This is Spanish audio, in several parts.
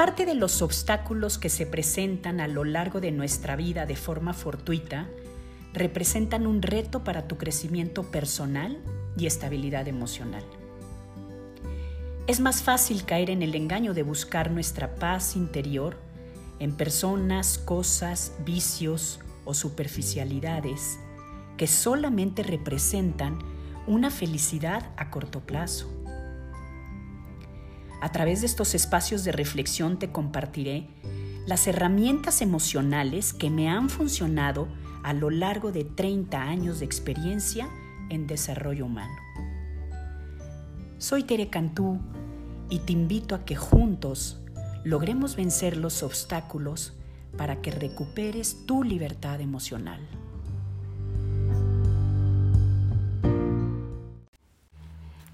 Parte de los obstáculos que se presentan a lo largo de nuestra vida de forma fortuita representan un reto para tu crecimiento personal y estabilidad emocional. Es más fácil caer en el engaño de buscar nuestra paz interior en personas, cosas, vicios o superficialidades que solamente representan una felicidad a corto plazo. A través de estos espacios de reflexión te compartiré las herramientas emocionales que me han funcionado a lo largo de 30 años de experiencia en desarrollo humano. Soy Tere Cantú y te invito a que juntos logremos vencer los obstáculos para que recuperes tu libertad emocional.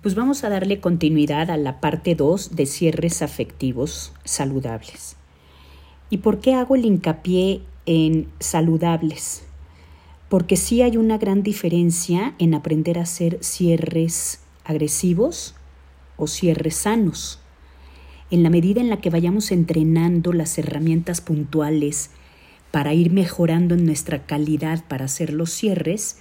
Pues vamos a darle continuidad a la parte 2 de cierres afectivos saludables. ¿Y por qué hago el hincapié en saludables? Porque sí hay una gran diferencia en aprender a hacer cierres agresivos o cierres sanos. En la medida en la que vayamos entrenando las herramientas puntuales para ir mejorando en nuestra calidad para hacer los cierres,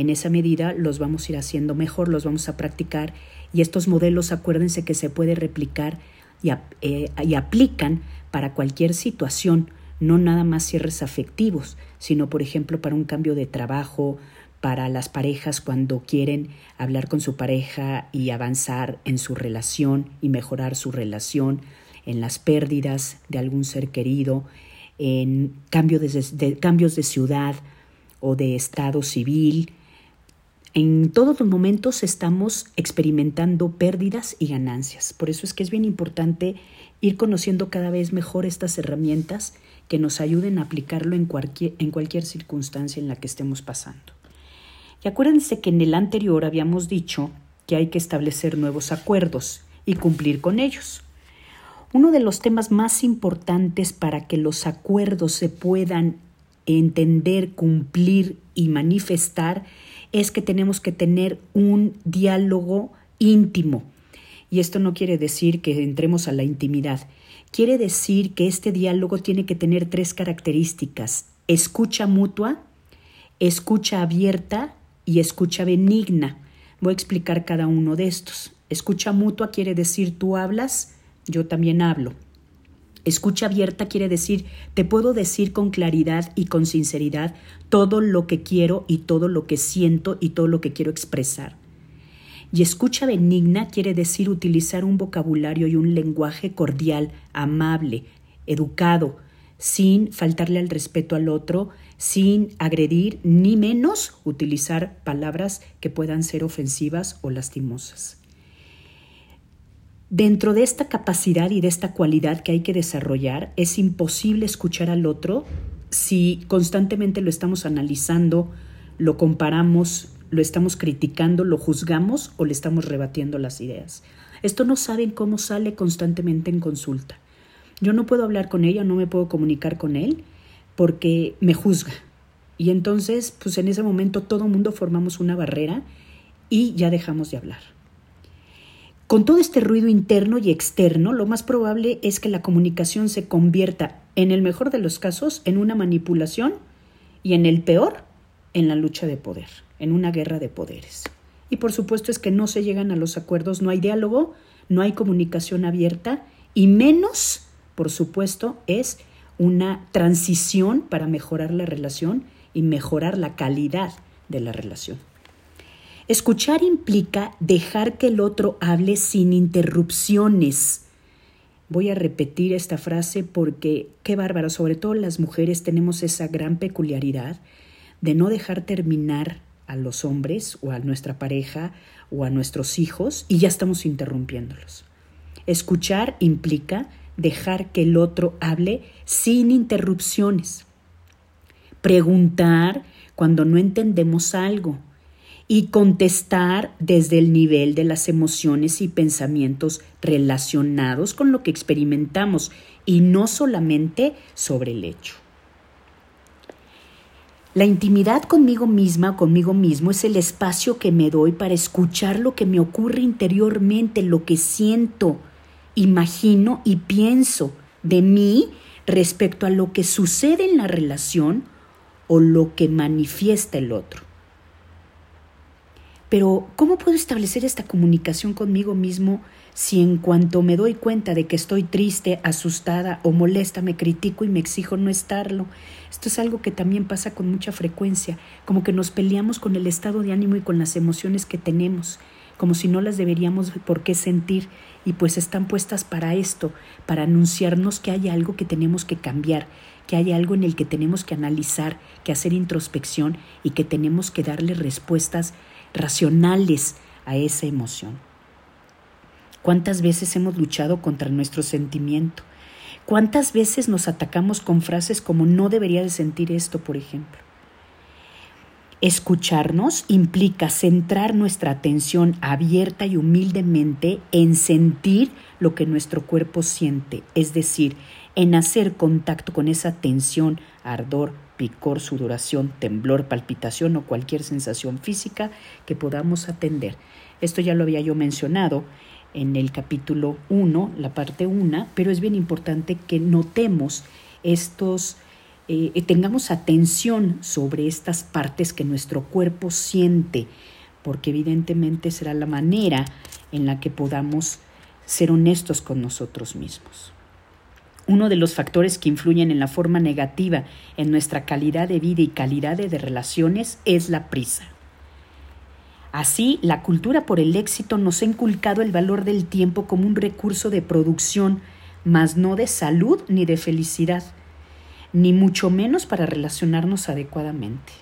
en esa medida los vamos a ir haciendo mejor, los vamos a practicar y estos modelos acuérdense que se puede replicar y, eh, y aplican para cualquier situación, no nada más cierres afectivos, sino por ejemplo para un cambio de trabajo, para las parejas cuando quieren hablar con su pareja y avanzar en su relación y mejorar su relación, en las pérdidas de algún ser querido, en de, cambios de ciudad o de estado civil. En todos los momentos estamos experimentando pérdidas y ganancias. Por eso es que es bien importante ir conociendo cada vez mejor estas herramientas que nos ayuden a aplicarlo en cualquier, en cualquier circunstancia en la que estemos pasando. Y acuérdense que en el anterior habíamos dicho que hay que establecer nuevos acuerdos y cumplir con ellos. Uno de los temas más importantes para que los acuerdos se puedan entender, cumplir y manifestar es que tenemos que tener un diálogo íntimo. Y esto no quiere decir que entremos a la intimidad. Quiere decir que este diálogo tiene que tener tres características. Escucha mutua, escucha abierta y escucha benigna. Voy a explicar cada uno de estos. Escucha mutua quiere decir tú hablas, yo también hablo. Escucha abierta quiere decir te puedo decir con claridad y con sinceridad todo lo que quiero y todo lo que siento y todo lo que quiero expresar. Y escucha benigna quiere decir utilizar un vocabulario y un lenguaje cordial, amable, educado, sin faltarle al respeto al otro, sin agredir ni menos utilizar palabras que puedan ser ofensivas o lastimosas. Dentro de esta capacidad y de esta cualidad que hay que desarrollar, es imposible escuchar al otro si constantemente lo estamos analizando, lo comparamos, lo estamos criticando, lo juzgamos o le estamos rebatiendo las ideas. Esto no saben cómo sale constantemente en consulta. Yo no puedo hablar con ella, no me puedo comunicar con él porque me juzga. Y entonces, pues en ese momento todo mundo formamos una barrera y ya dejamos de hablar. Con todo este ruido interno y externo, lo más probable es que la comunicación se convierta, en el mejor de los casos, en una manipulación y en el peor, en la lucha de poder, en una guerra de poderes. Y por supuesto es que no se llegan a los acuerdos, no hay diálogo, no hay comunicación abierta y menos por supuesto, es una transición para mejorar la relación y mejorar la calidad de la relación. Escuchar implica dejar que el otro hable sin interrupciones. Voy a repetir esta frase porque, qué bárbaro, sobre todo las mujeres tenemos esa gran peculiaridad de no dejar terminar a los hombres o a nuestra pareja o a nuestros hijos y ya estamos interrumpiéndolos. Escuchar implica dejar que el otro hable sin interrupciones. Preguntar cuando no entendemos algo y contestar desde el nivel de las emociones y pensamientos relacionados con lo que experimentamos y no solamente sobre el hecho. La intimidad conmigo misma conmigo mismo es el espacio que me doy para escuchar lo que me ocurre interiormente, lo que siento, imagino y pienso de mí respecto a lo que sucede en la relación o lo que manifiesta el otro. Pero, ¿cómo puedo establecer esta comunicación conmigo mismo si en cuanto me doy cuenta de que estoy triste, asustada o molesta, me critico y me exijo no estarlo? Esto es algo que también pasa con mucha frecuencia, como que nos peleamos con el estado de ánimo y con las emociones que tenemos, como si no las deberíamos por qué sentir, y pues están puestas para esto, para anunciarnos que hay algo que tenemos que cambiar, que hay algo en el que tenemos que analizar, que hacer introspección y que tenemos que darle respuestas racionales a esa emoción. ¿Cuántas veces hemos luchado contra nuestro sentimiento? ¿Cuántas veces nos atacamos con frases como no debería de sentir esto, por ejemplo? Escucharnos implica centrar nuestra atención abierta y humildemente en sentir lo que nuestro cuerpo siente, es decir, en hacer contacto con esa tensión, ardor, picor, sudoración, temblor, palpitación o cualquier sensación física que podamos atender. Esto ya lo había yo mencionado en el capítulo 1, la parte 1, pero es bien importante que notemos estos, eh, tengamos atención sobre estas partes que nuestro cuerpo siente, porque evidentemente será la manera en la que podamos ser honestos con nosotros mismos. Uno de los factores que influyen en la forma negativa en nuestra calidad de vida y calidad de relaciones es la prisa. Así, la cultura por el éxito nos ha inculcado el valor del tiempo como un recurso de producción, mas no de salud ni de felicidad, ni mucho menos para relacionarnos adecuadamente.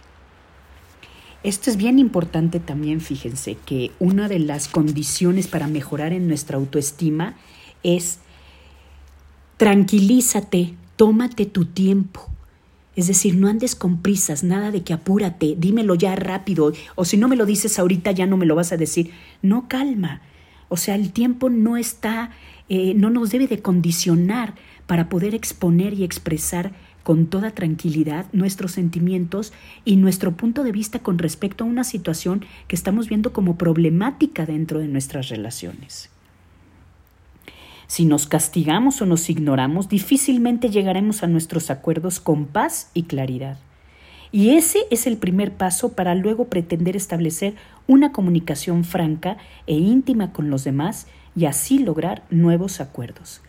Esto es bien importante también, fíjense, que una de las condiciones para mejorar en nuestra autoestima es tranquilízate, tómate tu tiempo. Es decir, no andes con prisas, nada de que apúrate, dímelo ya rápido, o si no me lo dices ahorita ya no me lo vas a decir. No, calma. O sea, el tiempo no está, eh, no nos debe de condicionar para poder exponer y expresar con toda tranquilidad nuestros sentimientos y nuestro punto de vista con respecto a una situación que estamos viendo como problemática dentro de nuestras relaciones. Si nos castigamos o nos ignoramos, difícilmente llegaremos a nuestros acuerdos con paz y claridad. Y ese es el primer paso para luego pretender establecer una comunicación franca e íntima con los demás y así lograr nuevos acuerdos.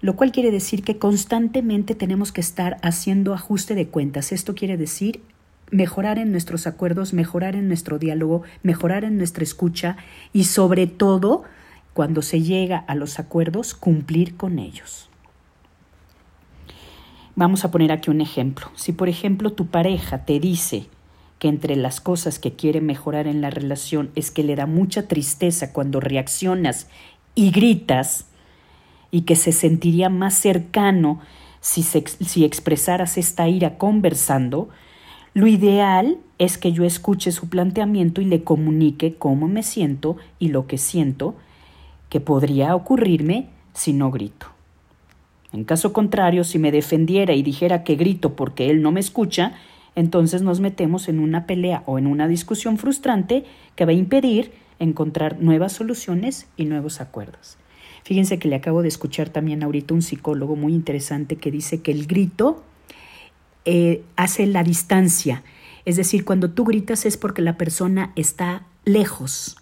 Lo cual quiere decir que constantemente tenemos que estar haciendo ajuste de cuentas. Esto quiere decir mejorar en nuestros acuerdos, mejorar en nuestro diálogo, mejorar en nuestra escucha y sobre todo cuando se llega a los acuerdos, cumplir con ellos. Vamos a poner aquí un ejemplo. Si por ejemplo tu pareja te dice que entre las cosas que quiere mejorar en la relación es que le da mucha tristeza cuando reaccionas y gritas y que se sentiría más cercano si, si expresaras esta ira conversando, lo ideal es que yo escuche su planteamiento y le comunique cómo me siento y lo que siento que podría ocurrirme si no grito. En caso contrario, si me defendiera y dijera que grito porque él no me escucha, entonces nos metemos en una pelea o en una discusión frustrante que va a impedir encontrar nuevas soluciones y nuevos acuerdos. Fíjense que le acabo de escuchar también ahorita un psicólogo muy interesante que dice que el grito eh, hace la distancia. Es decir, cuando tú gritas es porque la persona está lejos,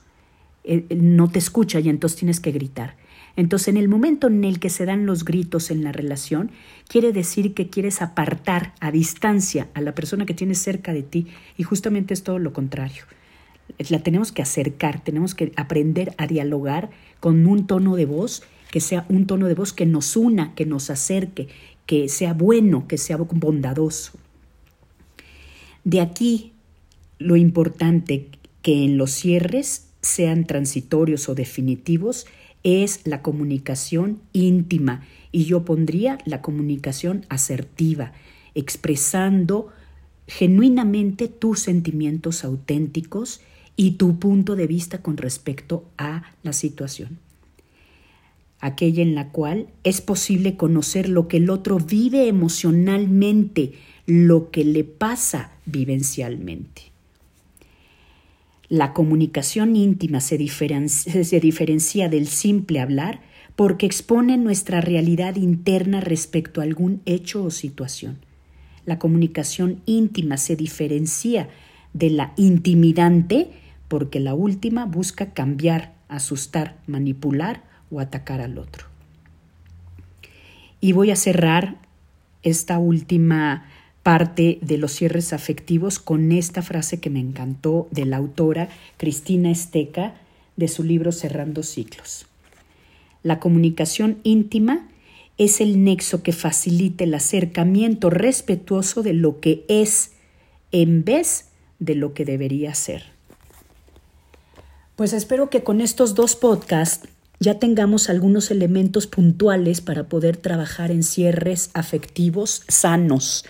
no te escucha y entonces tienes que gritar. Entonces, en el momento en el que se dan los gritos en la relación, quiere decir que quieres apartar a distancia a la persona que tienes cerca de ti y justamente es todo lo contrario. La tenemos que acercar, tenemos que aprender a dialogar con un tono de voz que sea un tono de voz que nos una, que nos acerque, que sea bueno, que sea bondadoso. De aquí lo importante que en los cierres sean transitorios o definitivos, es la comunicación íntima y yo pondría la comunicación asertiva, expresando genuinamente tus sentimientos auténticos y tu punto de vista con respecto a la situación. Aquella en la cual es posible conocer lo que el otro vive emocionalmente, lo que le pasa vivencialmente. La comunicación íntima se diferencia, del simple hablar porque expone nuestra realidad interna respecto a algún hecho o situación. La comunicación íntima se diferencia de la intimidante porque la última busca cambiar, asustar, manipular o atacar al otro. Y voy a cerrar esta última parte de los cierres afectivos con esta frase que me encantó de la autora Cristina Esteca de su libro Cerrando Ciclos. La comunicación íntima es el nexo que facilita el acercamiento respetuoso de lo que es en vez de lo que debería ser. Pues espero que con estos dos podcasts ya tengamos algunos elementos puntuales para poder trabajar en cierres afectivos sanos.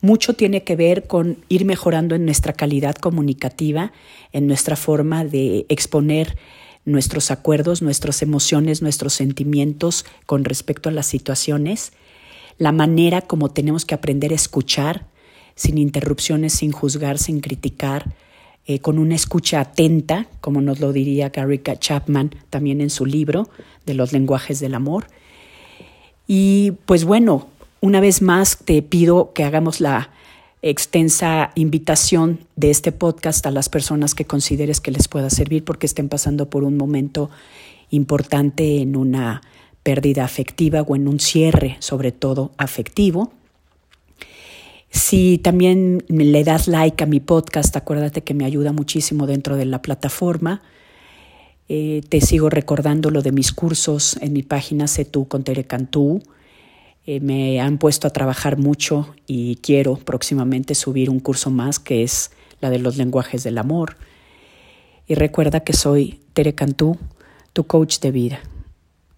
Mucho tiene que ver con ir mejorando en nuestra calidad comunicativa, en nuestra forma de exponer nuestros acuerdos, nuestras emociones, nuestros sentimientos con respecto a las situaciones, la manera como tenemos que aprender a escuchar sin interrupciones, sin juzgar, sin criticar, eh, con una escucha atenta, como nos lo diría Gary Chapman también en su libro de los lenguajes del amor. Y pues bueno, una vez más te pido que hagamos la extensa invitación de este podcast a las personas que consideres que les pueda servir porque estén pasando por un momento importante en una pérdida afectiva o en un cierre, sobre todo afectivo. Si también le das like a mi podcast, acuérdate que me ayuda muchísimo dentro de la plataforma. Eh, te sigo recordando lo de mis cursos en mi página Sé tú con Tere Cantú. Eh, me han puesto a trabajar mucho y quiero próximamente subir un curso más que es la de los lenguajes del amor. Y recuerda que soy Tere Cantú, tu coach de vida.